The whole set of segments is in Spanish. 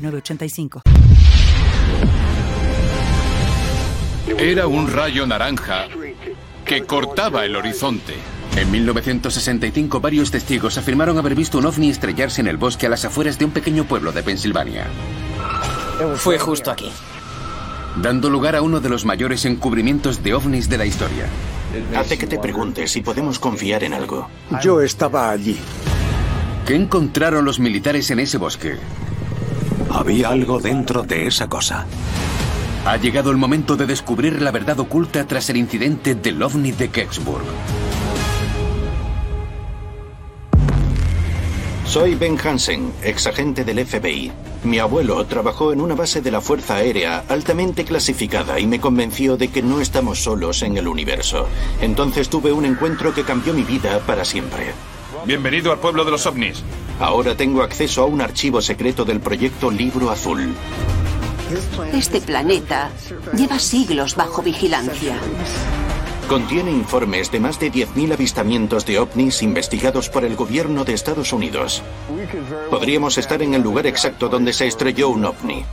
906985. Era un rayo naranja que cortaba el horizonte. En 1965 varios testigos afirmaron haber visto un ovni estrellarse en el bosque a las afueras de un pequeño pueblo de Pensilvania. Fue justo aquí. Dando lugar a uno de los mayores encubrimientos de ovnis de la historia. Hace que te preguntes si podemos confiar en algo. Yo estaba allí. ¿Qué encontraron los militares en ese bosque? Había algo dentro de esa cosa. Ha llegado el momento de descubrir la verdad oculta tras el incidente del ovni de Kecksburg. Soy Ben Hansen, exagente del FBI. Mi abuelo trabajó en una base de la Fuerza Aérea altamente clasificada y me convenció de que no estamos solos en el universo. Entonces tuve un encuentro que cambió mi vida para siempre. Bienvenido al pueblo de los ovnis. Ahora tengo acceso a un archivo secreto del proyecto Libro Azul. Este planeta lleva siglos bajo vigilancia. Contiene informes de más de 10.000 avistamientos de ovnis investigados por el gobierno de Estados Unidos. Podríamos estar en el lugar exacto donde se estrelló un ovni.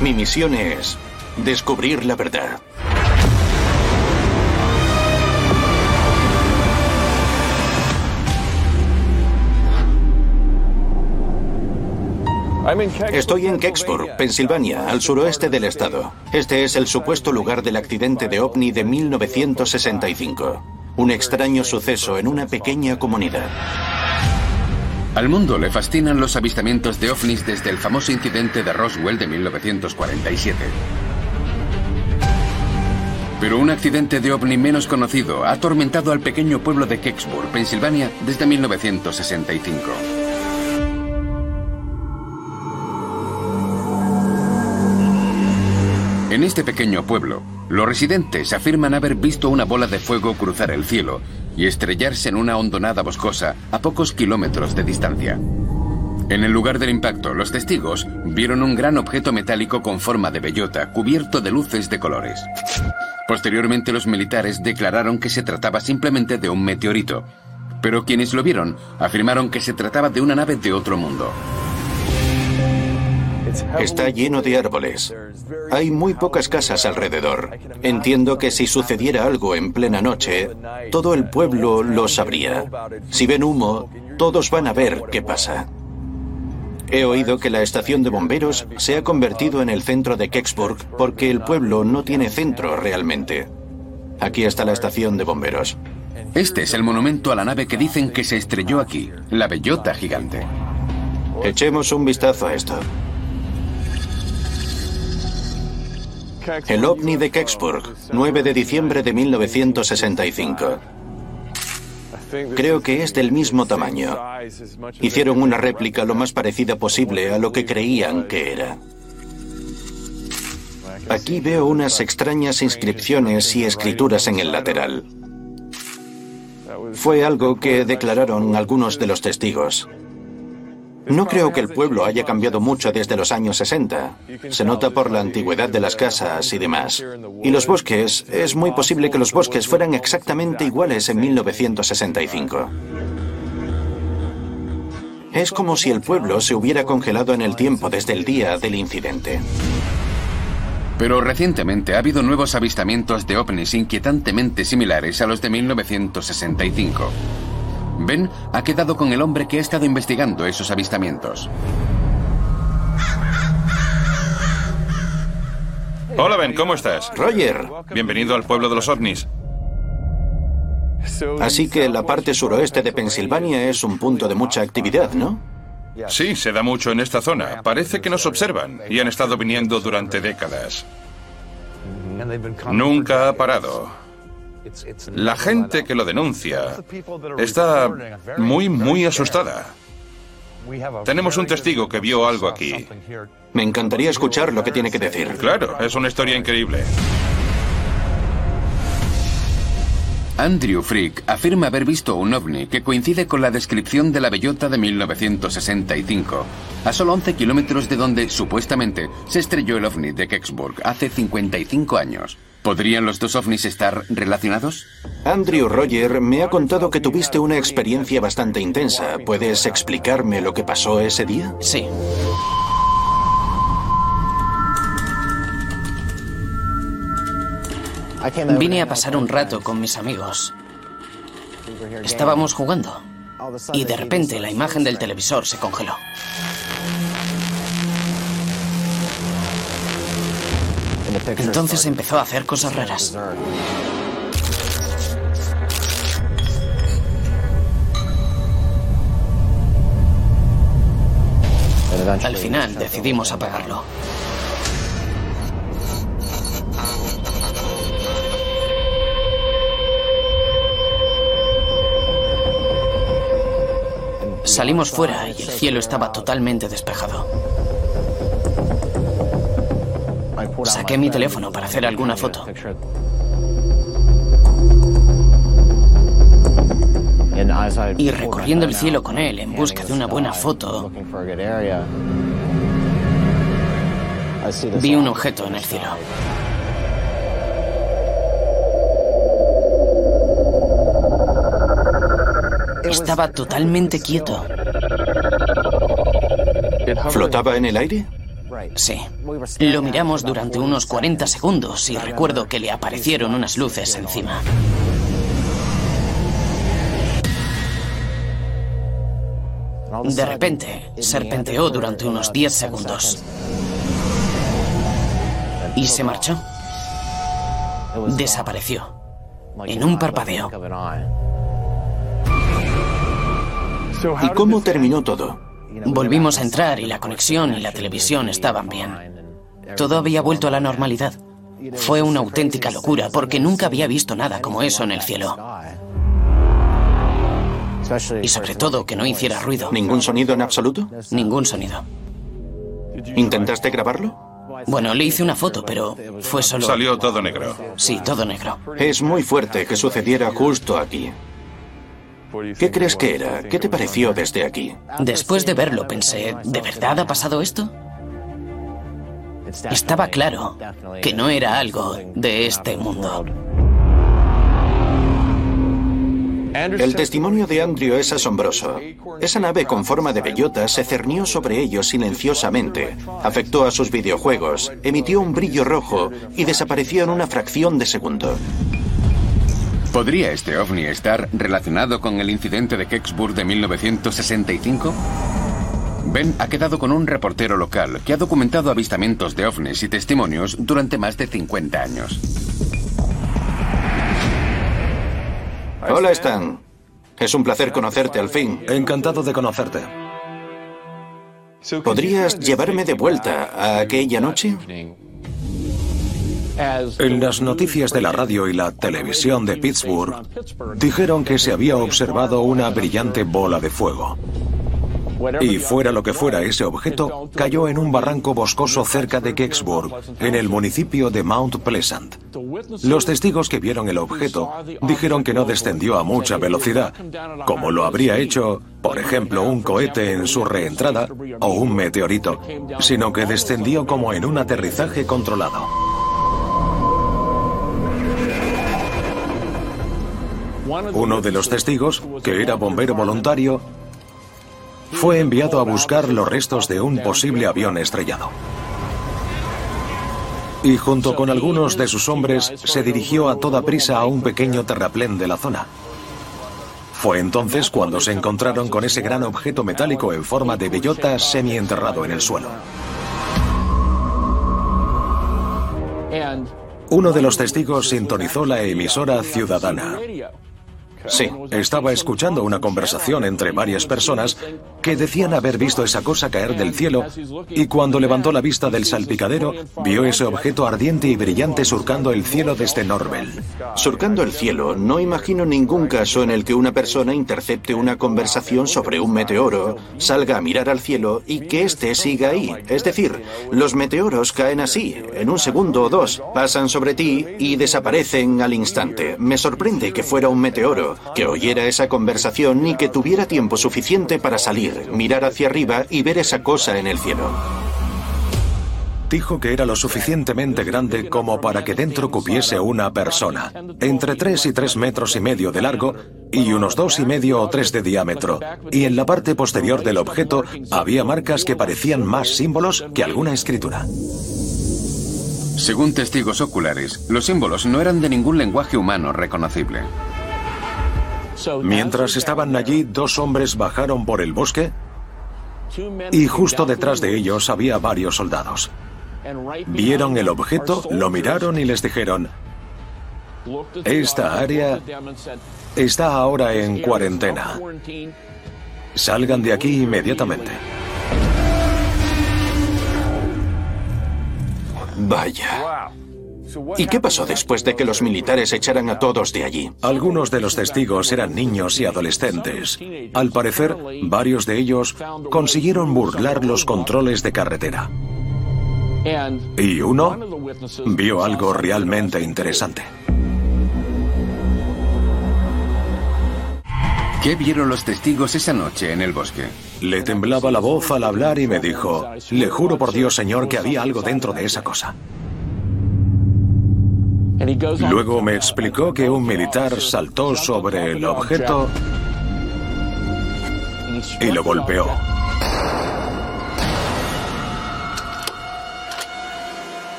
Mi misión es descubrir la verdad. Estoy en Kecksburg, Pensilvania, al suroeste del estado. Este es el supuesto lugar del accidente de ovni de 1965. Un extraño suceso en una pequeña comunidad. Al mundo le fascinan los avistamientos de ovnis desde el famoso incidente de Roswell de 1947. Pero un accidente de ovni menos conocido ha atormentado al pequeño pueblo de Kecksburg, Pensilvania, desde 1965. En este pequeño pueblo, los residentes afirman haber visto una bola de fuego cruzar el cielo y estrellarse en una hondonada boscosa a pocos kilómetros de distancia. En el lugar del impacto, los testigos vieron un gran objeto metálico con forma de bellota cubierto de luces de colores. Posteriormente los militares declararon que se trataba simplemente de un meteorito, pero quienes lo vieron afirmaron que se trataba de una nave de otro mundo. Está lleno de árboles. Hay muy pocas casas alrededor. Entiendo que si sucediera algo en plena noche, todo el pueblo lo sabría. Si ven humo, todos van a ver qué pasa. He oído que la estación de bomberos se ha convertido en el centro de Kecksburg porque el pueblo no tiene centro realmente. Aquí está la estación de bomberos. Este es el monumento a la nave que dicen que se estrelló aquí, la bellota gigante. Echemos un vistazo a esto. El ovni de Kecksburg, 9 de diciembre de 1965. Creo que es del mismo tamaño. Hicieron una réplica lo más parecida posible a lo que creían que era. Aquí veo unas extrañas inscripciones y escrituras en el lateral. Fue algo que declararon algunos de los testigos. No creo que el pueblo haya cambiado mucho desde los años 60. Se nota por la antigüedad de las casas y demás. Y los bosques, es muy posible que los bosques fueran exactamente iguales en 1965. Es como si el pueblo se hubiera congelado en el tiempo desde el día del incidente. Pero recientemente ha habido nuevos avistamientos de ovnis inquietantemente similares a los de 1965. Ben ha quedado con el hombre que ha estado investigando esos avistamientos. Hola Ben, ¿cómo estás? Roger. Bienvenido al pueblo de los ovnis. Así que la parte suroeste de Pensilvania es un punto de mucha actividad, ¿no? Sí, se da mucho en esta zona. Parece que nos observan y han estado viniendo durante décadas. Nunca ha parado. La gente que lo denuncia está muy, muy asustada. Tenemos un testigo que vio algo aquí. Me encantaría escuchar lo que tiene que decir. Claro, es una historia increíble. Andrew Frick afirma haber visto un ovni que coincide con la descripción de la bellota de 1965, a solo 11 kilómetros de donde supuestamente se estrelló el ovni de Kecksburg hace 55 años. ¿Podrían los dos ovnis estar relacionados? Andrew Roger me ha contado que tuviste una experiencia bastante intensa. ¿Puedes explicarme lo que pasó ese día? Sí. Vine a pasar un rato con mis amigos. Estábamos jugando y de repente la imagen del televisor se congeló. Entonces empezó a hacer cosas raras. Al final decidimos apagarlo. Salimos fuera y el cielo estaba totalmente despejado. Saqué mi teléfono para hacer alguna foto. Y recorriendo el cielo con él en busca de una buena foto, vi un objeto en el cielo. Estaba totalmente quieto. ¿Flotaba en el aire? Sí. Lo miramos durante unos 40 segundos y recuerdo que le aparecieron unas luces encima. De repente, serpenteó durante unos 10 segundos. Y se marchó. Desapareció. En un parpadeo. ¿Y cómo terminó todo? Volvimos a entrar y la conexión y la televisión estaban bien. Todo había vuelto a la normalidad. Fue una auténtica locura porque nunca había visto nada como eso en el cielo. Y sobre todo que no hiciera ruido. ¿Ningún sonido en absoluto? Ningún sonido. ¿Intentaste grabarlo? Bueno, le hice una foto, pero fue solo... Salió todo negro. Sí, todo negro. Es muy fuerte que sucediera justo aquí. ¿Qué crees que era? ¿Qué te pareció desde aquí? Después de verlo pensé, ¿de verdad ha pasado esto? Estaba claro que no era algo de este mundo. El testimonio de Andrew es asombroso. Esa nave con forma de bellota se cernió sobre ellos silenciosamente, afectó a sus videojuegos, emitió un brillo rojo y desapareció en una fracción de segundo. ¿Podría este ovni estar relacionado con el incidente de Kecksburg de 1965? Ben ha quedado con un reportero local que ha documentado avistamientos de ovnis y testimonios durante más de 50 años. Hola, Stan. Es un placer conocerte al fin. Encantado de conocerte. ¿Podrías llevarme de vuelta a aquella noche? En las noticias de la radio y la televisión de Pittsburgh dijeron que se había observado una brillante bola de fuego. Y fuera lo que fuera ese objeto, cayó en un barranco boscoso cerca de Kecksburg, en el municipio de Mount Pleasant. Los testigos que vieron el objeto dijeron que no descendió a mucha velocidad, como lo habría hecho, por ejemplo, un cohete en su reentrada o un meteorito, sino que descendió como en un aterrizaje controlado. Uno de los testigos, que era bombero voluntario, fue enviado a buscar los restos de un posible avión estrellado. Y junto con algunos de sus hombres se dirigió a toda prisa a un pequeño terraplén de la zona. Fue entonces cuando se encontraron con ese gran objeto metálico en forma de bellota semienterrado en el suelo. Uno de los testigos sintonizó la emisora ciudadana Sí. Estaba escuchando una conversación entre varias personas que decían haber visto esa cosa caer del cielo y cuando levantó la vista del salpicadero vio ese objeto ardiente y brillante surcando el cielo desde Norvel. Surcando el cielo, no imagino ningún caso en el que una persona intercepte una conversación sobre un meteoro, salga a mirar al cielo y que éste siga ahí. Es decir, los meteoros caen así, en un segundo o dos, pasan sobre ti y desaparecen al instante. Me sorprende que fuera un meteoro, que oyera esa conversación y que tuviera tiempo suficiente para salir, mirar hacia arriba y ver esa cosa en el cielo. Dijo que era lo suficientemente grande como para que dentro cupiese una persona, entre tres y tres metros y medio de largo y unos dos y medio o tres de diámetro, y en la parte posterior del objeto había marcas que parecían más símbolos que alguna escritura. Según testigos oculares, los símbolos no eran de ningún lenguaje humano reconocible. Mientras estaban allí, dos hombres bajaron por el bosque y justo detrás de ellos había varios soldados. Vieron el objeto, lo miraron y les dijeron, esta área está ahora en cuarentena. Salgan de aquí inmediatamente. Vaya. ¿Y qué pasó después de que los militares echaran a todos de allí? Algunos de los testigos eran niños y adolescentes. Al parecer, varios de ellos consiguieron burlar los controles de carretera. Y uno vio algo realmente interesante. ¿Qué vieron los testigos esa noche en el bosque? Le temblaba la voz al hablar y me dijo, le juro por Dios, Señor, que había algo dentro de esa cosa. Luego me explicó que un militar saltó sobre el objeto y lo golpeó.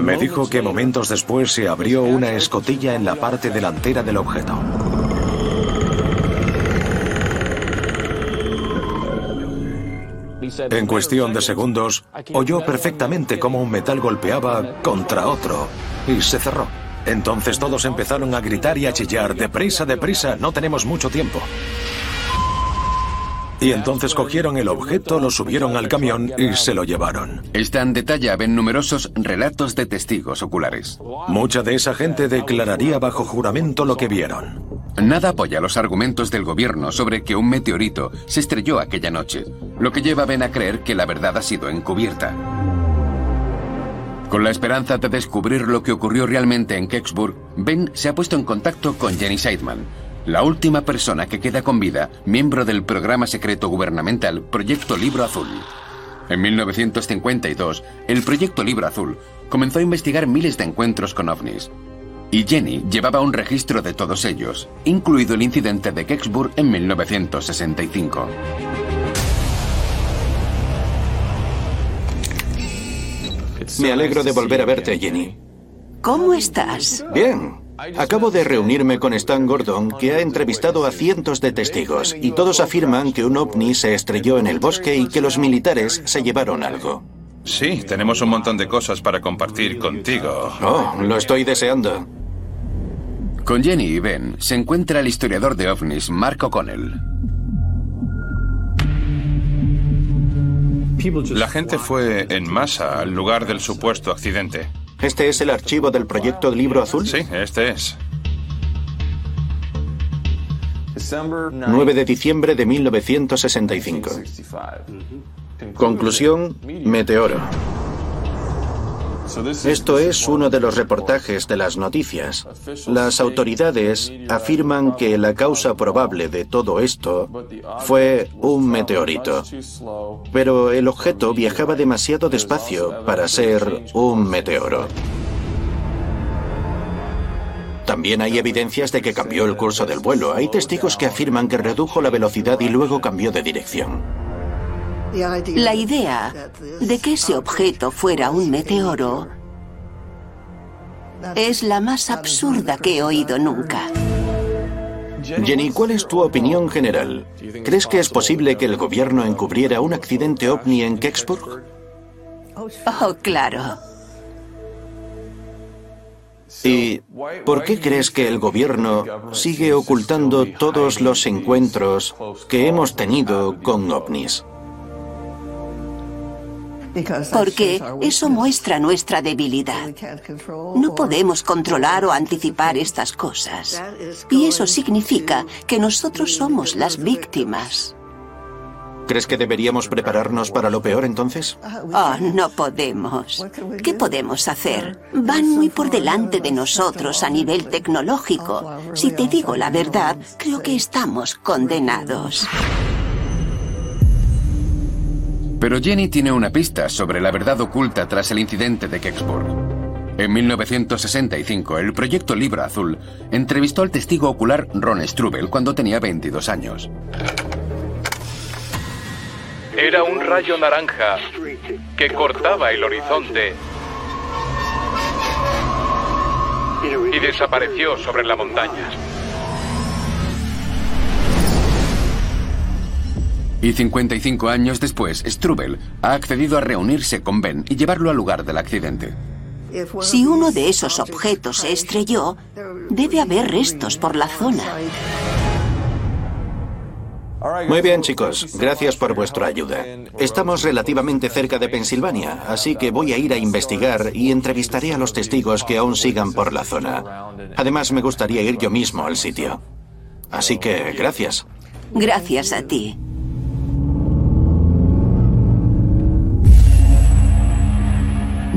Me dijo que momentos después se abrió una escotilla en la parte delantera del objeto. En cuestión de segundos, oyó perfectamente cómo un metal golpeaba contra otro y se cerró. Entonces todos empezaron a gritar y a chillar, deprisa, deprisa, no tenemos mucho tiempo. Y entonces cogieron el objeto, lo subieron al camión y se lo llevaron. Están detallada en numerosos relatos de testigos oculares. Mucha de esa gente declararía bajo juramento lo que vieron. Nada apoya los argumentos del gobierno sobre que un meteorito se estrelló aquella noche, lo que lleva a Ben a creer que la verdad ha sido encubierta. Con la esperanza de descubrir lo que ocurrió realmente en Kecksburg, Ben se ha puesto en contacto con Jenny Seidman, la última persona que queda con vida, miembro del programa secreto gubernamental Proyecto Libro Azul. En 1952, el Proyecto Libro Azul comenzó a investigar miles de encuentros con ovnis. Y Jenny llevaba un registro de todos ellos, incluido el incidente de Kecksburg en 1965. Me alegro de volver a verte, Jenny. ¿Cómo estás? Bien. Acabo de reunirme con Stan Gordon, que ha entrevistado a cientos de testigos, y todos afirman que un ovni se estrelló en el bosque y que los militares se llevaron algo. Sí, tenemos un montón de cosas para compartir contigo. Oh, lo estoy deseando. Con Jenny y Ben se encuentra el historiador de ovnis, Mark O'Connell. La gente fue en masa al lugar del supuesto accidente. ¿Este es el archivo del proyecto Libro Azul? Sí, este es. 9 de diciembre de 1965. Conclusión, meteoro. Esto es uno de los reportajes de las noticias. Las autoridades afirman que la causa probable de todo esto fue un meteorito. Pero el objeto viajaba demasiado despacio para ser un meteoro. También hay evidencias de que cambió el curso del vuelo. Hay testigos que afirman que redujo la velocidad y luego cambió de dirección. La idea de que ese objeto fuera un meteoro es la más absurda que he oído nunca. Jenny, ¿cuál es tu opinión general? ¿Crees que es posible que el gobierno encubriera un accidente ovni en Kecksburg? Oh, claro. ¿Y por qué crees que el gobierno sigue ocultando todos los encuentros que hemos tenido con ovnis? Porque eso muestra nuestra debilidad. No podemos controlar o anticipar estas cosas. Y eso significa que nosotros somos las víctimas. ¿Crees que deberíamos prepararnos para lo peor entonces? Oh, no podemos. ¿Qué podemos hacer? Van muy por delante de nosotros a nivel tecnológico. Si te digo la verdad, creo que estamos condenados. Pero Jenny tiene una pista sobre la verdad oculta tras el incidente de Kecksburg. En 1965, el proyecto Libra Azul entrevistó al testigo ocular Ron Strubel cuando tenía 22 años. Era un rayo naranja que cortaba el horizonte y desapareció sobre la montaña. Y 55 años después, Strubel ha accedido a reunirse con Ben y llevarlo al lugar del accidente. Si uno de esos objetos se estrelló, debe haber restos por la zona. Muy bien, chicos. Gracias por vuestra ayuda. Estamos relativamente cerca de Pensilvania, así que voy a ir a investigar y entrevistaré a los testigos que aún sigan por la zona. Además, me gustaría ir yo mismo al sitio. Así que, gracias. Gracias a ti.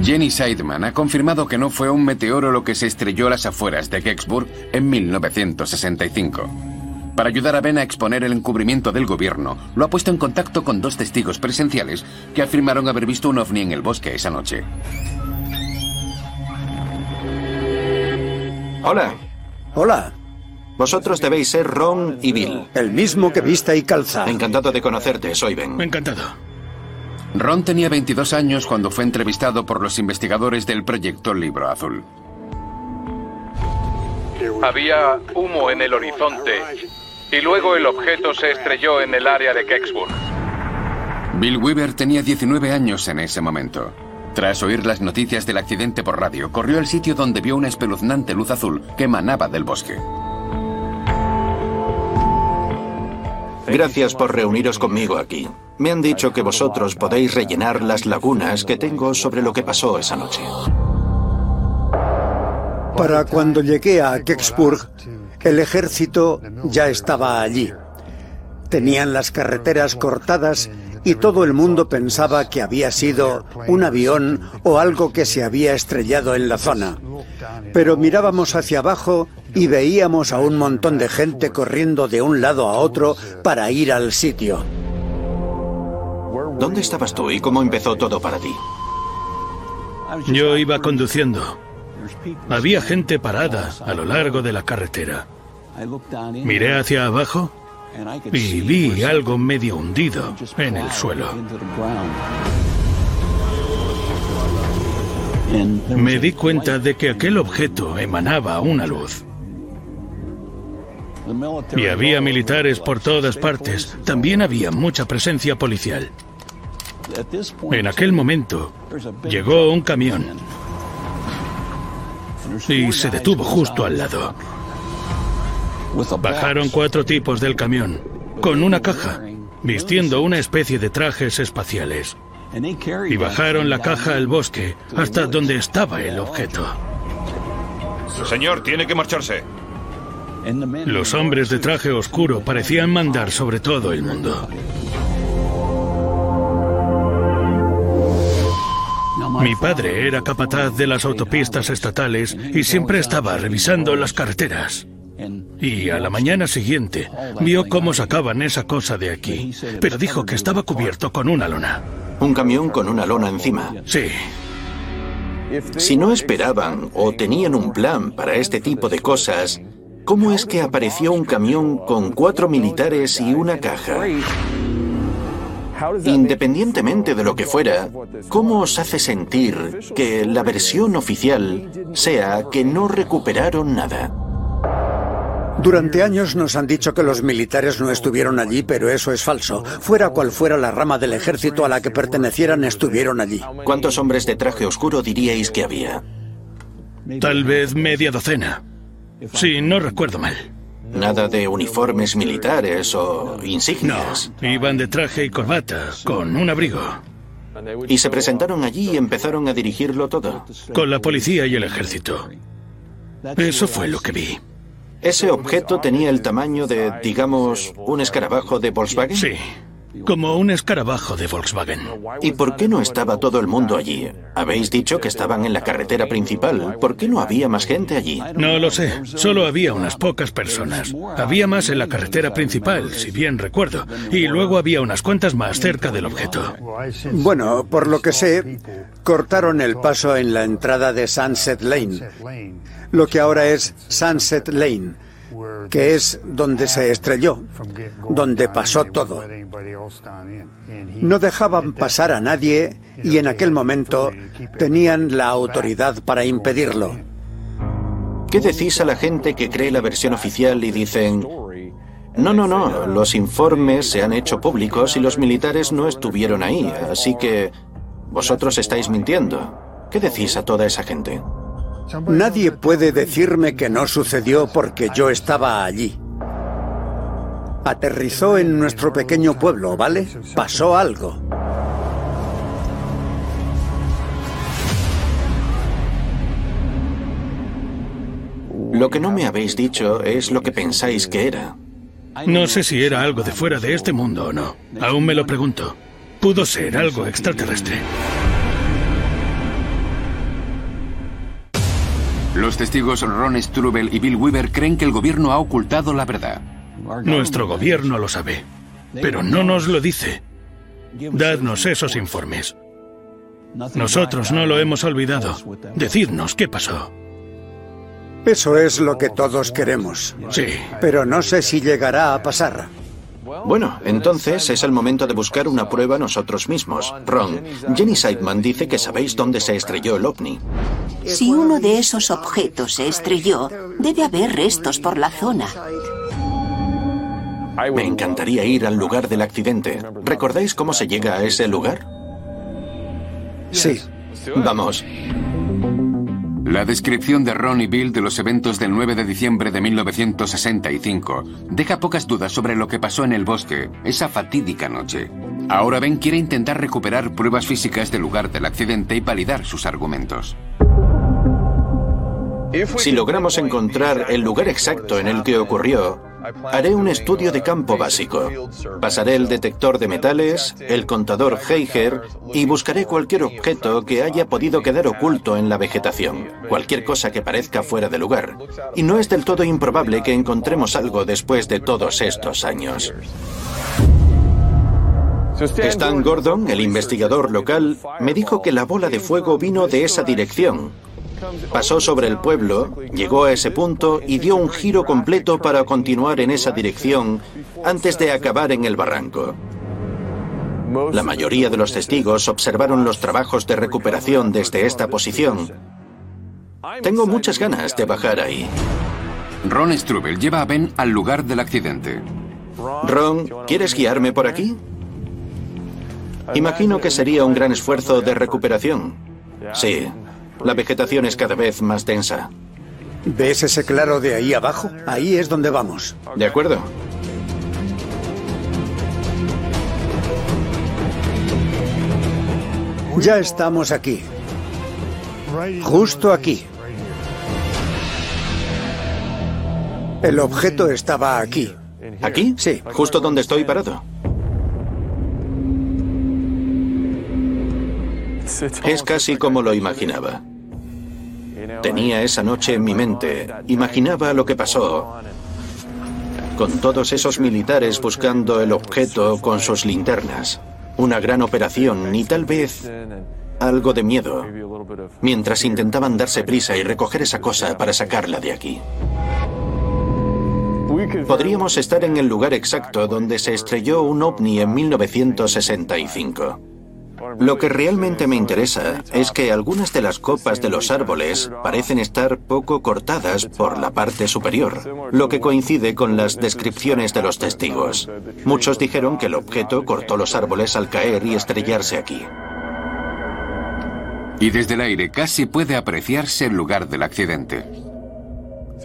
Jenny Seidman ha confirmado que no fue un meteoro lo que se estrelló a las afueras de Kecksburg en 1965. Para ayudar a Ben a exponer el encubrimiento del gobierno, lo ha puesto en contacto con dos testigos presenciales que afirmaron haber visto un ovni en el bosque esa noche. Hola. Hola. Vosotros debéis ser Ron y Bill. El mismo que vista y calza. Encantado de conocerte, soy Ben. Encantado. Ron tenía 22 años cuando fue entrevistado por los investigadores del proyecto Libro Azul. Había humo en el horizonte y luego el objeto se estrelló en el área de Kecksburg. Bill Weaver tenía 19 años en ese momento. Tras oír las noticias del accidente por radio, corrió al sitio donde vio una espeluznante luz azul que emanaba del bosque. Gracias por reuniros conmigo aquí. Me han dicho que vosotros podéis rellenar las lagunas que tengo sobre lo que pasó esa noche. Para cuando llegué a Kecksburg, el ejército ya estaba allí. Tenían las carreteras cortadas y todo el mundo pensaba que había sido un avión o algo que se había estrellado en la zona. Pero mirábamos hacia abajo y veíamos a un montón de gente corriendo de un lado a otro para ir al sitio. ¿Dónde estabas tú y cómo empezó todo para ti? Yo iba conduciendo. Había gente parada a lo largo de la carretera. Miré hacia abajo y vi algo medio hundido en el suelo. Me di cuenta de que aquel objeto emanaba una luz. Y había militares por todas partes. También había mucha presencia policial. En aquel momento llegó un camión y se detuvo justo al lado. Bajaron cuatro tipos del camión con una caja, vistiendo una especie de trajes espaciales. Y bajaron la caja al bosque hasta donde estaba el objeto. Señor, tiene que marcharse. Los hombres de traje oscuro parecían mandar sobre todo el mundo. Mi padre era capataz de las autopistas estatales y siempre estaba revisando las carreteras. Y a la mañana siguiente vio cómo sacaban esa cosa de aquí, pero dijo que estaba cubierto con una lona. Un camión con una lona encima. Sí. Si no esperaban o tenían un plan para este tipo de cosas, ¿cómo es que apareció un camión con cuatro militares y una caja? Independientemente de lo que fuera, ¿cómo os hace sentir que la versión oficial sea que no recuperaron nada? Durante años nos han dicho que los militares no estuvieron allí, pero eso es falso. Fuera cual fuera la rama del ejército a la que pertenecieran, estuvieron allí. ¿Cuántos hombres de traje oscuro diríais que había? Tal vez media docena. Sí, no recuerdo mal. Nada de uniformes militares o insignias. No, iban de traje y corbata, con un abrigo. Y se presentaron allí y empezaron a dirigirlo todo. Con la policía y el ejército. Eso fue lo que vi. ¿Ese objeto tenía el tamaño de, digamos, un escarabajo de Volkswagen? Sí, como un escarabajo de Volkswagen. ¿Y por qué no estaba todo el mundo allí? Habéis dicho que estaban en la carretera principal. ¿Por qué no había más gente allí? No lo sé. Solo había unas pocas personas. Había más en la carretera principal, si bien recuerdo. Y luego había unas cuantas más cerca del objeto. Bueno, por lo que sé, cortaron el paso en la entrada de Sunset Lane, lo que ahora es Sunset Lane que es donde se estrelló, donde pasó todo. No dejaban pasar a nadie y en aquel momento tenían la autoridad para impedirlo. ¿Qué decís a la gente que cree la versión oficial y dicen, no, no, no, los informes se han hecho públicos y los militares no estuvieron ahí, así que vosotros estáis mintiendo? ¿Qué decís a toda esa gente? Nadie puede decirme que no sucedió porque yo estaba allí. Aterrizó en nuestro pequeño pueblo, ¿vale? Pasó algo. Lo que no me habéis dicho es lo que pensáis que era. No sé si era algo de fuera de este mundo o no. Aún me lo pregunto. Pudo ser algo extraterrestre. Los testigos Ron Strubel y Bill Weaver creen que el gobierno ha ocultado la verdad. Nuestro gobierno lo sabe, pero no nos lo dice. Dadnos esos informes. Nosotros no lo hemos olvidado. Decidnos qué pasó. Eso es lo que todos queremos. Sí. Pero no sé si llegará a pasar. Bueno, entonces es el momento de buscar una prueba nosotros mismos. Ron, Jenny Seidman dice que sabéis dónde se estrelló el ovni. Si uno de esos objetos se estrelló, debe haber restos por la zona. Me encantaría ir al lugar del accidente. ¿Recordáis cómo se llega a ese lugar? Sí. Vamos. La descripción de Ron y Bill de los eventos del 9 de diciembre de 1965 deja pocas dudas sobre lo que pasó en el bosque esa fatídica noche. Ahora Ben quiere intentar recuperar pruebas físicas del lugar del accidente y validar sus argumentos. Si logramos encontrar el lugar exacto en el que ocurrió, haré un estudio de campo básico. Pasaré el detector de metales, el contador Geiger y buscaré cualquier objeto que haya podido quedar oculto en la vegetación, cualquier cosa que parezca fuera de lugar. Y no es del todo improbable que encontremos algo después de todos estos años. Stan Gordon, el investigador local, me dijo que la bola de fuego vino de esa dirección, Pasó sobre el pueblo, llegó a ese punto y dio un giro completo para continuar en esa dirección antes de acabar en el barranco. La mayoría de los testigos observaron los trabajos de recuperación desde esta posición. Tengo muchas ganas de bajar ahí. Ron Strubel lleva a Ben al lugar del accidente. Ron, ¿quieres guiarme por aquí? Imagino que sería un gran esfuerzo de recuperación. Sí, la vegetación es cada vez más densa. ¿Ves ese claro de ahí abajo? Ahí es donde vamos. De acuerdo. Ya estamos aquí. Justo aquí. El objeto estaba aquí. ¿Aquí? Sí. Justo donde estoy parado. Es casi como lo imaginaba. Tenía esa noche en mi mente, imaginaba lo que pasó, con todos esos militares buscando el objeto con sus linternas. Una gran operación y tal vez algo de miedo, mientras intentaban darse prisa y recoger esa cosa para sacarla de aquí. Podríamos estar en el lugar exacto donde se estrelló un ovni en 1965. Lo que realmente me interesa es que algunas de las copas de los árboles parecen estar poco cortadas por la parte superior, lo que coincide con las descripciones de los testigos. Muchos dijeron que el objeto cortó los árboles al caer y estrellarse aquí. Y desde el aire casi puede apreciarse el lugar del accidente.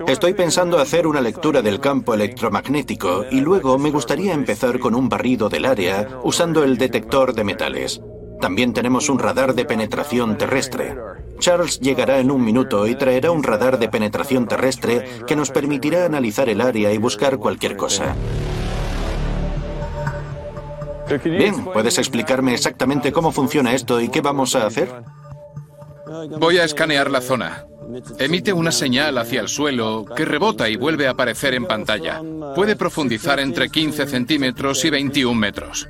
Estoy pensando hacer una lectura del campo electromagnético y luego me gustaría empezar con un barrido del área usando el detector de metales. También tenemos un radar de penetración terrestre. Charles llegará en un minuto y traerá un radar de penetración terrestre que nos permitirá analizar el área y buscar cualquier cosa. Bien, ¿puedes explicarme exactamente cómo funciona esto y qué vamos a hacer? Voy a escanear la zona. Emite una señal hacia el suelo que rebota y vuelve a aparecer en pantalla. Puede profundizar entre 15 centímetros y 21 metros.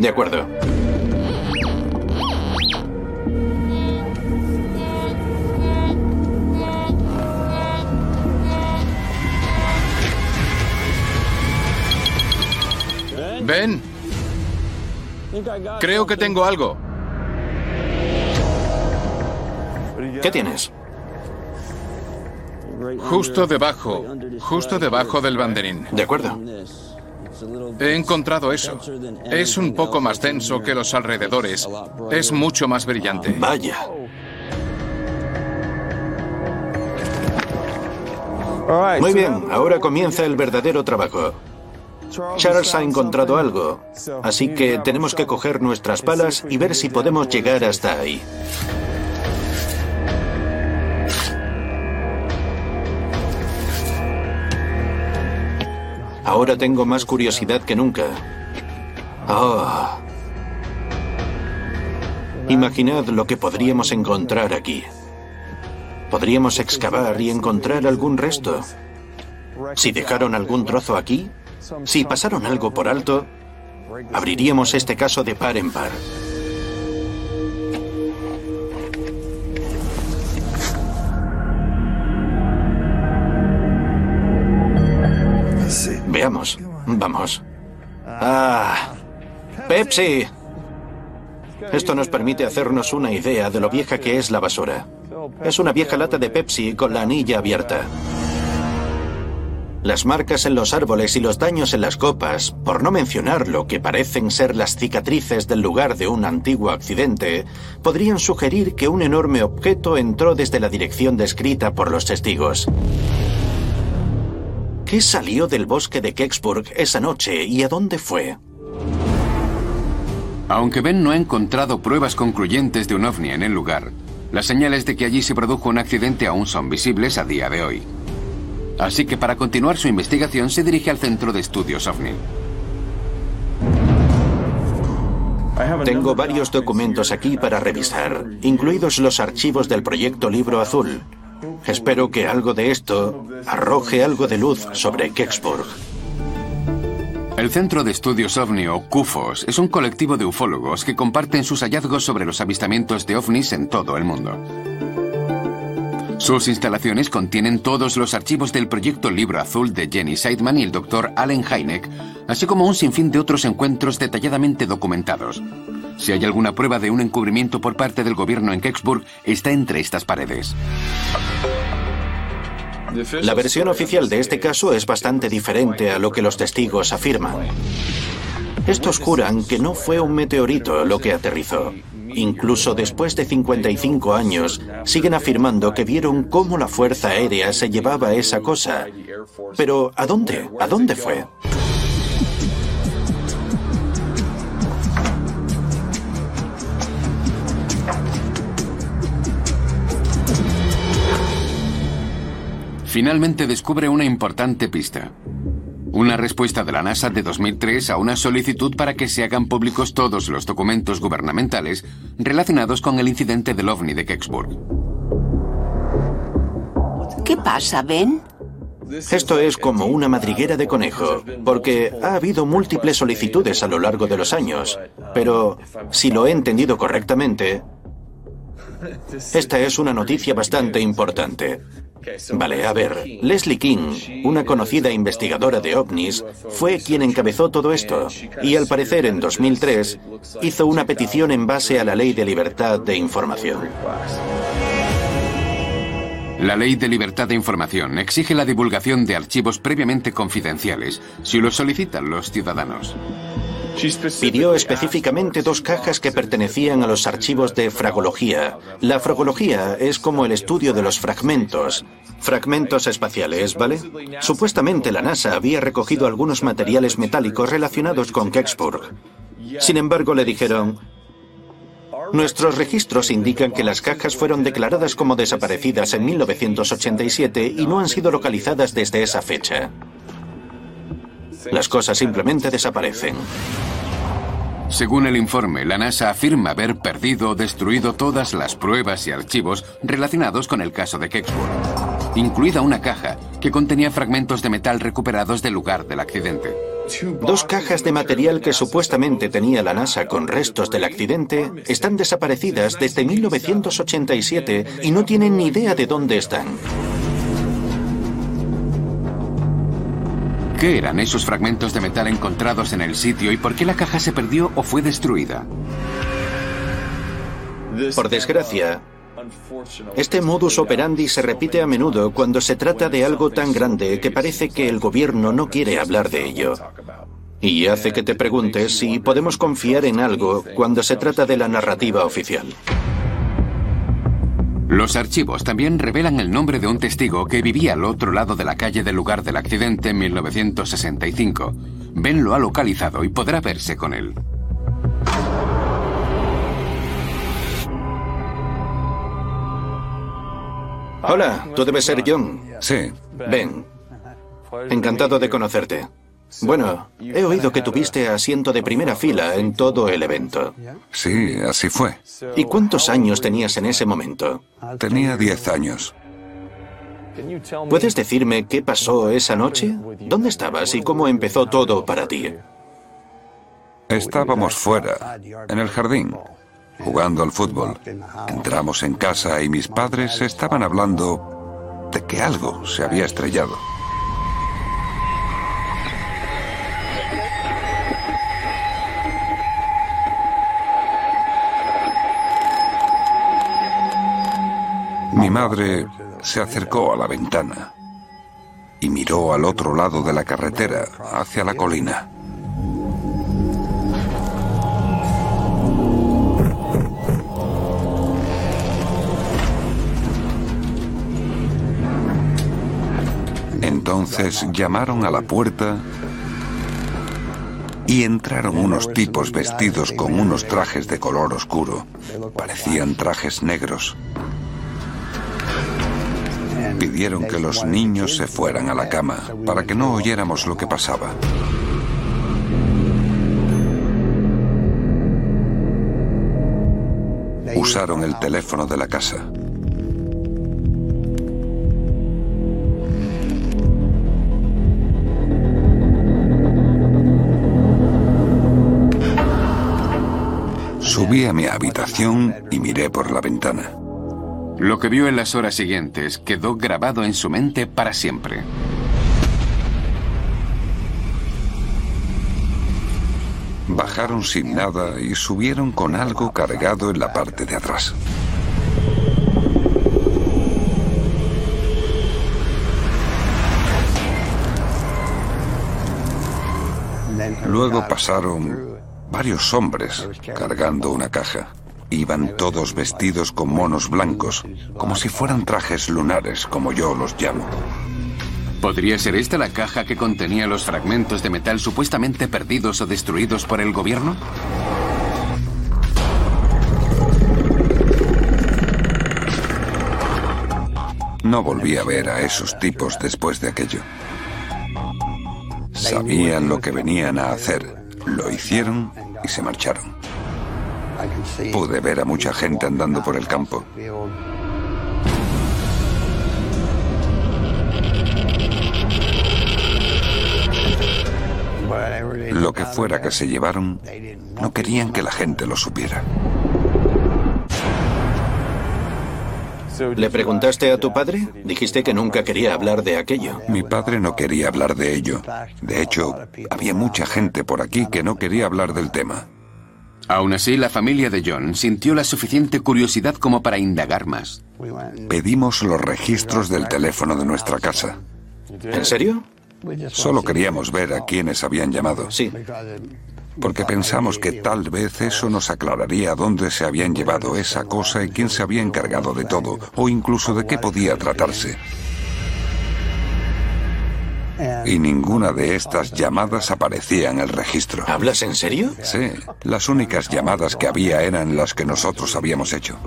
De acuerdo. Ven. Creo que tengo algo. ¿Qué tienes? Justo debajo, justo debajo del banderín. De acuerdo. He encontrado eso. Es un poco más denso que los alrededores. Es mucho más brillante. Vaya. Muy bien, ahora comienza el verdadero trabajo. Charles ha encontrado algo, así que tenemos que coger nuestras palas y ver si podemos llegar hasta ahí. Ahora tengo más curiosidad que nunca. Oh. Imaginad lo que podríamos encontrar aquí. Podríamos excavar y encontrar algún resto. Si dejaron algún trozo aquí, si pasaron algo por alto, abriríamos este caso de par en par. Veamos. Vamos. Ah. Pepsi. Esto nos permite hacernos una idea de lo vieja que es la basura. Es una vieja lata de Pepsi con la anilla abierta. Las marcas en los árboles y los daños en las copas, por no mencionar lo que parecen ser las cicatrices del lugar de un antiguo accidente, podrían sugerir que un enorme objeto entró desde la dirección descrita por los testigos. ¿Qué salió del bosque de Kecksburg esa noche y a dónde fue? Aunque Ben no ha encontrado pruebas concluyentes de un ovni en el lugar, las señales de que allí se produjo un accidente aún son visibles a día de hoy. Así que para continuar su investigación se dirige al Centro de Estudios OVNI. Tengo varios documentos aquí para revisar, incluidos los archivos del proyecto Libro Azul. Espero que algo de esto arroje algo de luz sobre Kecksburg. El Centro de Estudios OVNI o CUFOS es un colectivo de ufólogos que comparten sus hallazgos sobre los avistamientos de ovnis en todo el mundo. Sus instalaciones contienen todos los archivos del proyecto Libro Azul de Jenny Seidman y el Dr. Allen Hynek, así como un sinfín de otros encuentros detalladamente documentados. Si hay alguna prueba de un encubrimiento por parte del gobierno en Kecksburg, está entre estas paredes. La versión oficial de este caso es bastante diferente a lo que los testigos afirman. Estos juran que no fue un meteorito lo que aterrizó. Incluso después de 55 años, siguen afirmando que vieron cómo la Fuerza Aérea se llevaba esa cosa. Pero, ¿a dónde? ¿A dónde fue? Finalmente descubre una importante pista. Una respuesta de la NASA de 2003 a una solicitud para que se hagan públicos todos los documentos gubernamentales relacionados con el incidente del ovni de Kecksburg. ¿Qué pasa, Ben? Esto es como una madriguera de conejo, porque ha habido múltiples solicitudes a lo largo de los años, pero si lo he entendido correctamente, esta es una noticia bastante importante. Vale, a ver, Leslie King, una conocida investigadora de ovnis, fue quien encabezó todo esto y al parecer en 2003 hizo una petición en base a la Ley de Libertad de Información. La Ley de Libertad de Información exige la divulgación de archivos previamente confidenciales si lo solicitan los ciudadanos. Pidió específicamente dos cajas que pertenecían a los archivos de fragología. La fragología es como el estudio de los fragmentos. Fragmentos espaciales, ¿vale? Supuestamente la NASA había recogido algunos materiales metálicos relacionados con Kecksburg. Sin embargo, le dijeron, Nuestros registros indican que las cajas fueron declaradas como desaparecidas en 1987 y no han sido localizadas desde esa fecha. Las cosas simplemente desaparecen. Según el informe, la NASA afirma haber perdido o destruido todas las pruebas y archivos relacionados con el caso de Kecksburg, incluida una caja que contenía fragmentos de metal recuperados del lugar del accidente. Dos cajas de material que supuestamente tenía la NASA con restos del accidente están desaparecidas desde 1987 y no tienen ni idea de dónde están. ¿Qué eran esos fragmentos de metal encontrados en el sitio y por qué la caja se perdió o fue destruida? Por desgracia, este modus operandi se repite a menudo cuando se trata de algo tan grande que parece que el gobierno no quiere hablar de ello. Y hace que te preguntes si podemos confiar en algo cuando se trata de la narrativa oficial. Los archivos también revelan el nombre de un testigo que vivía al otro lado de la calle del lugar del accidente en 1965. Ben lo ha localizado y podrá verse con él. Hola, tú debes ser John. Sí. Ben. Encantado de conocerte. Bueno, he oído que tuviste asiento de primera fila en todo el evento. Sí, así fue. ¿Y cuántos años tenías en ese momento? Tenía 10 años. ¿Puedes decirme qué pasó esa noche? ¿Dónde estabas y cómo empezó todo para ti? Estábamos fuera, en el jardín, jugando al fútbol. Entramos en casa y mis padres estaban hablando de que algo se había estrellado. Mi madre se acercó a la ventana y miró al otro lado de la carretera, hacia la colina. Entonces llamaron a la puerta y entraron unos tipos vestidos con unos trajes de color oscuro. Parecían trajes negros. Pidieron que los niños se fueran a la cama para que no oyéramos lo que pasaba. Usaron el teléfono de la casa. Subí a mi habitación y miré por la ventana. Lo que vio en las horas siguientes quedó grabado en su mente para siempre. Bajaron sin nada y subieron con algo cargado en la parte de atrás. Luego pasaron varios hombres cargando una caja. Iban todos vestidos con monos blancos, como si fueran trajes lunares, como yo los llamo. ¿Podría ser esta la caja que contenía los fragmentos de metal supuestamente perdidos o destruidos por el gobierno? No volví a ver a esos tipos después de aquello. Sabían lo que venían a hacer, lo hicieron y se marcharon. Pude ver a mucha gente andando por el campo. Lo que fuera que se llevaron, no querían que la gente lo supiera. ¿Le preguntaste a tu padre? Dijiste que nunca quería hablar de aquello. Mi padre no quería hablar de ello. De hecho, había mucha gente por aquí que no quería hablar del tema. Aún así, la familia de John sintió la suficiente curiosidad como para indagar más. Pedimos los registros del teléfono de nuestra casa. ¿En serio? Solo queríamos ver a quienes habían llamado. Sí. porque pensamos que tal vez eso nos aclararía dónde se habían llevado esa cosa y quién se había encargado de todo, o incluso de qué podía tratarse. Y ninguna de estas llamadas aparecía en el registro. ¿Hablas en serio? Sí, las únicas llamadas que había eran las que nosotros habíamos hecho.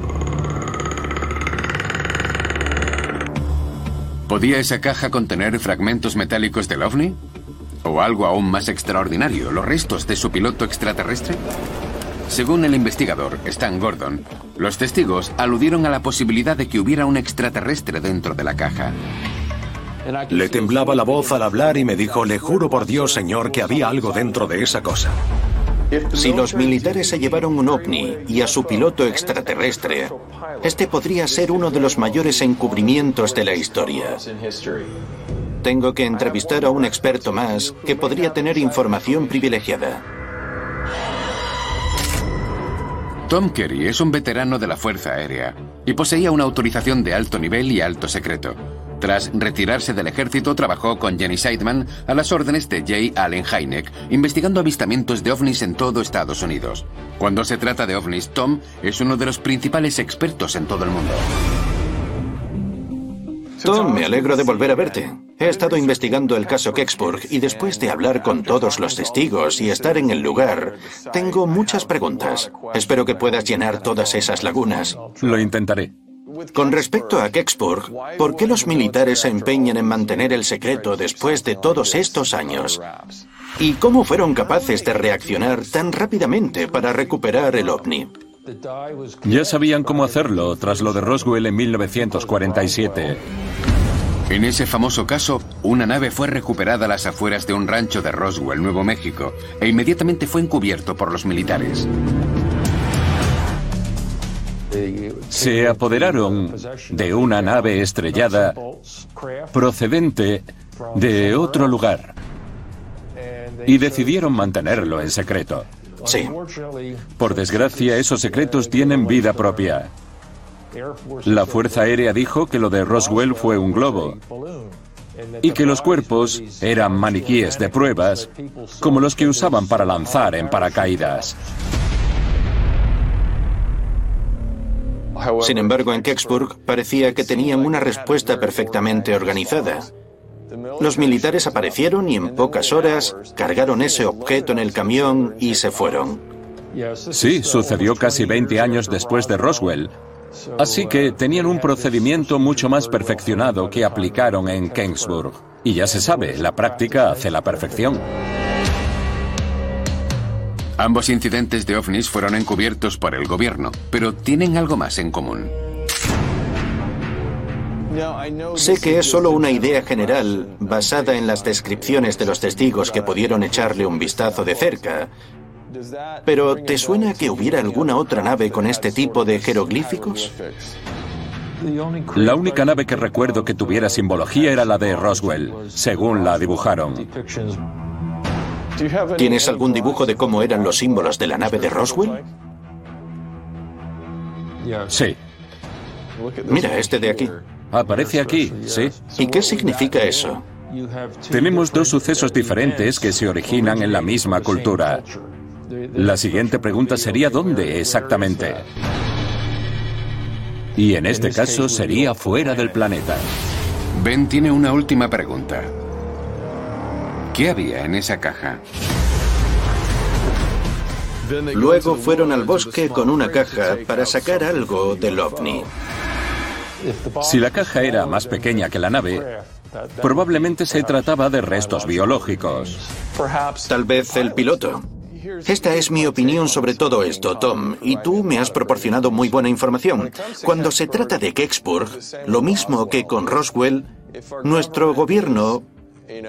¿Podía esa caja contener fragmentos metálicos del ovni? ¿O algo aún más extraordinario, los restos de su piloto extraterrestre? Según el investigador, Stan Gordon, los testigos aludieron a la posibilidad de que hubiera un extraterrestre dentro de la caja. Le temblaba la voz al hablar y me dijo, le juro por Dios, señor, que había algo dentro de esa cosa. Si los militares se llevaron un ovni y a su piloto extraterrestre, este podría ser uno de los mayores encubrimientos de la historia. Tengo que entrevistar a un experto más que podría tener información privilegiada. Tom Kerry es un veterano de la Fuerza Aérea y poseía una autorización de alto nivel y alto secreto. Tras retirarse del ejército, trabajó con Jenny Seidman a las órdenes de J. Allen Hynek, investigando avistamientos de ovnis en todo Estados Unidos. Cuando se trata de ovnis, Tom es uno de los principales expertos en todo el mundo. Tom, me alegro de volver a verte. He estado investigando el caso Kecksburg y después de hablar con todos los testigos y estar en el lugar, tengo muchas preguntas. Espero que puedas llenar todas esas lagunas. Lo intentaré. Con respecto a Kecksburg, ¿por qué los militares se empeñan en mantener el secreto después de todos estos años? ¿Y cómo fueron capaces de reaccionar tan rápidamente para recuperar el ovni? Ya sabían cómo hacerlo tras lo de Roswell en 1947. En ese famoso caso, una nave fue recuperada a las afueras de un rancho de Roswell, Nuevo México, e inmediatamente fue encubierto por los militares. Se apoderaron de una nave estrellada procedente de otro lugar y decidieron mantenerlo en secreto. Sí. Por desgracia, esos secretos tienen vida propia. La Fuerza Aérea dijo que lo de Roswell fue un globo y que los cuerpos eran maniquíes de pruebas como los que usaban para lanzar en paracaídas. Sin embargo, en Kecksburg parecía que tenían una respuesta perfectamente organizada. Los militares aparecieron y en pocas horas cargaron ese objeto en el camión y se fueron. Sí, sucedió casi 20 años después de Roswell. Así que tenían un procedimiento mucho más perfeccionado que aplicaron en Kecksburg. Y ya se sabe, la práctica hace la perfección. Ambos incidentes de ovnis fueron encubiertos por el gobierno, pero tienen algo más en común. Sé que es solo una idea general basada en las descripciones de los testigos que pudieron echarle un vistazo de cerca. Pero ¿te suena que hubiera alguna otra nave con este tipo de jeroglíficos? La única nave que recuerdo que tuviera simbología era la de Roswell, según la dibujaron. ¿Tienes algún dibujo de cómo eran los símbolos de la nave de Roswell? Sí. Mira este de aquí. Aparece aquí, sí. ¿Y qué significa eso? Tenemos dos sucesos diferentes que se originan en la misma cultura. La siguiente pregunta sería ¿dónde exactamente? Y en este caso sería fuera del planeta. Ben tiene una última pregunta. ¿Qué había en esa caja? Luego fueron al bosque con una caja para sacar algo del ovni. Si la caja era más pequeña que la nave, probablemente se trataba de restos biológicos. Tal vez el piloto. Esta es mi opinión sobre todo esto, Tom, y tú me has proporcionado muy buena información. Cuando se trata de Kecksburg, lo mismo que con Roswell, nuestro gobierno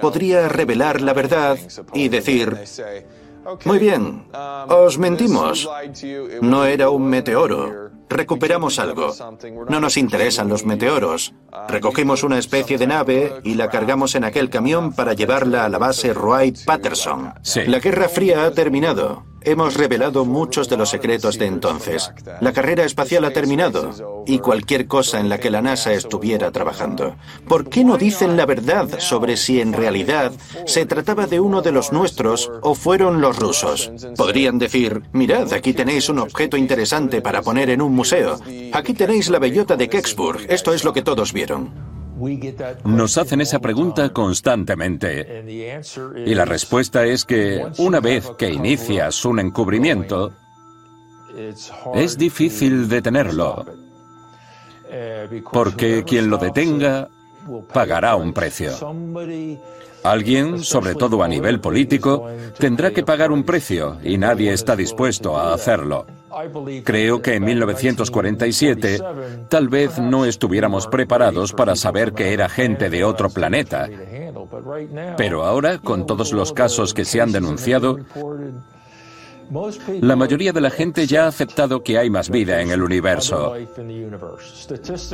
podría revelar la verdad y decir, muy bien, os mentimos. No era un meteoro. Recuperamos algo. No nos interesan los meteoros. Recogimos una especie de nave y la cargamos en aquel camión para llevarla a la base Wright Patterson. La Guerra Fría ha terminado. Hemos revelado muchos de los secretos de entonces. La carrera espacial ha terminado y cualquier cosa en la que la NASA estuviera trabajando. ¿Por qué no dicen la verdad sobre si en realidad se trataba de uno de los nuestros o fueron los rusos? Podrían decir, mirad, aquí tenéis un objeto interesante para poner en un museo. Aquí tenéis la bellota de Kecksburg. Esto es lo que todos vieron. Nos hacen esa pregunta constantemente. Y la respuesta es que una vez que inicias un encubrimiento, es difícil detenerlo. Porque quien lo detenga pagará un precio. Alguien, sobre todo a nivel político, tendrá que pagar un precio y nadie está dispuesto a hacerlo. Creo que en 1947 tal vez no estuviéramos preparados para saber que era gente de otro planeta. Pero ahora, con todos los casos que se han denunciado, la mayoría de la gente ya ha aceptado que hay más vida en el universo.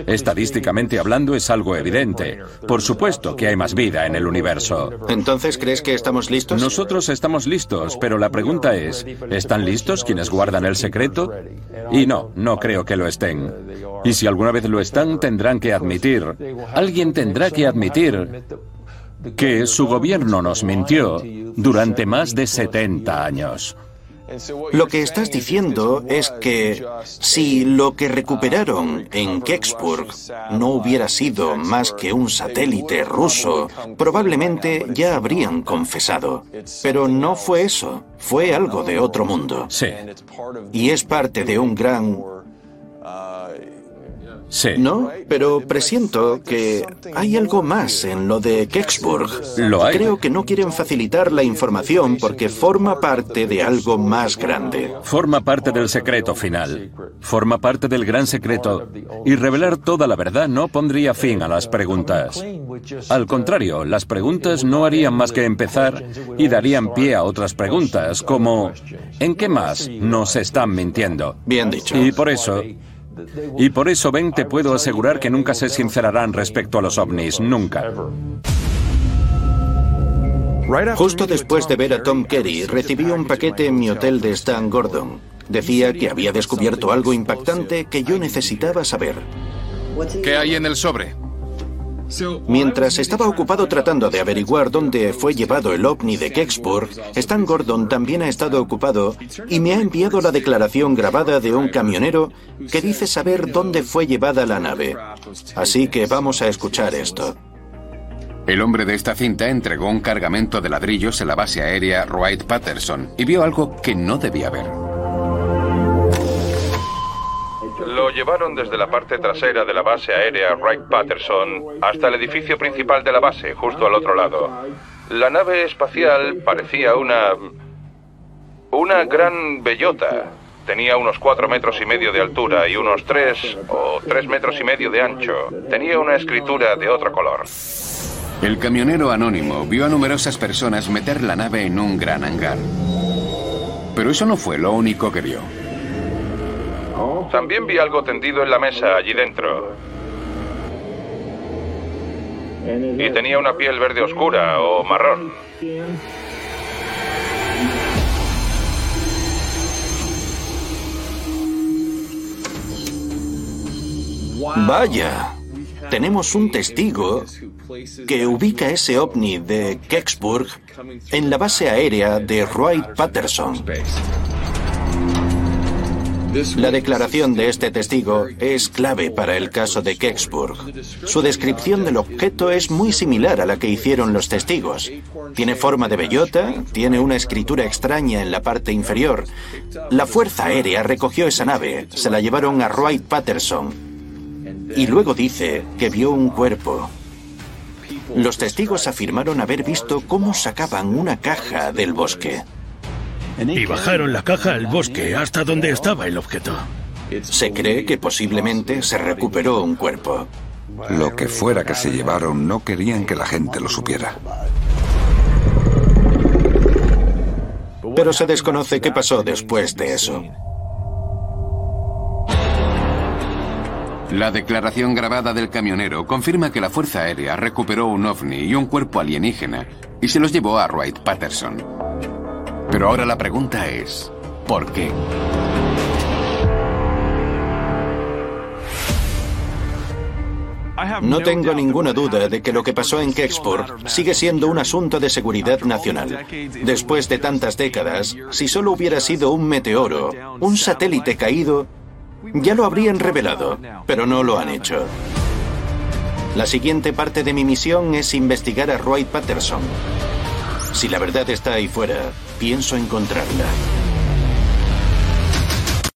Estadísticamente hablando es algo evidente. Por supuesto que hay más vida en el universo. Entonces, ¿crees que estamos listos? Nosotros estamos listos, pero la pregunta es, ¿están listos quienes guardan el secreto? Y no, no creo que lo estén. Y si alguna vez lo están, tendrán que admitir, alguien tendrá que admitir que su gobierno nos mintió durante más de 70 años. Lo que estás diciendo es que si lo que recuperaron en Kecksburg no hubiera sido más que un satélite ruso, probablemente ya habrían confesado. Pero no fue eso, fue algo de otro mundo. Sí. Y es parte de un gran no, pero presiento que hay algo más en lo de Kecksburg. Lo hay. Creo que no quieren facilitar la información porque forma parte de algo más grande. Forma parte del secreto final. Forma parte del gran secreto. Y revelar toda la verdad no pondría fin a las preguntas. Al contrario, las preguntas no harían más que empezar y darían pie a otras preguntas, como ¿en qué más nos están mintiendo? Bien dicho. Y por eso y por eso, Ben, te puedo asegurar que nunca se sincerarán respecto a los ovnis, nunca. Justo después de ver a Tom Kerry, recibí un paquete en mi hotel de Stan Gordon. Decía que había descubierto algo impactante que yo necesitaba saber. ¿Qué hay en el sobre? Mientras estaba ocupado tratando de averiguar dónde fue llevado el ovni de Kecksburg, Stan Gordon también ha estado ocupado y me ha enviado la declaración grabada de un camionero que dice saber dónde fue llevada la nave. Así que vamos a escuchar esto. El hombre de esta cinta entregó un cargamento de ladrillos en la base aérea Wright Patterson y vio algo que no debía ver. Llevaron desde la parte trasera de la base aérea Wright-Patterson hasta el edificio principal de la base, justo al otro lado. La nave espacial parecía una... una gran bellota. Tenía unos cuatro metros y medio de altura y unos tres o tres metros y medio de ancho. Tenía una escritura de otro color. El camionero anónimo vio a numerosas personas meter la nave en un gran hangar. Pero eso no fue lo único que vio. También vi algo tendido en la mesa allí dentro. Y tenía una piel verde oscura o marrón. Vaya, tenemos un testigo que ubica ese ovni de Kecksburg en la base aérea de Wright-Patterson. La declaración de este testigo es clave para el caso de Kecksburg. Su descripción del objeto es muy similar a la que hicieron los testigos. Tiene forma de bellota, tiene una escritura extraña en la parte inferior. La Fuerza Aérea recogió esa nave, se la llevaron a Wright Patterson y luego dice que vio un cuerpo. Los testigos afirmaron haber visto cómo sacaban una caja del bosque. Y bajaron la caja al bosque hasta donde estaba el objeto. Se cree que posiblemente se recuperó un cuerpo. Lo que fuera que se llevaron no querían que la gente lo supiera. Pero se desconoce qué pasó después de eso. La declaración grabada del camionero confirma que la Fuerza Aérea recuperó un ovni y un cuerpo alienígena y se los llevó a Wright Patterson. Pero ahora la pregunta es, por qué. No tengo ninguna duda de que lo que pasó en Kecksburg sigue siendo un asunto de seguridad nacional. Después de tantas décadas, si solo hubiera sido un meteoro, un satélite caído, ya lo habrían revelado, pero no lo han hecho. La siguiente parte de mi misión es investigar a Roy Patterson. Si la verdad está ahí fuera, pienso encontrarla.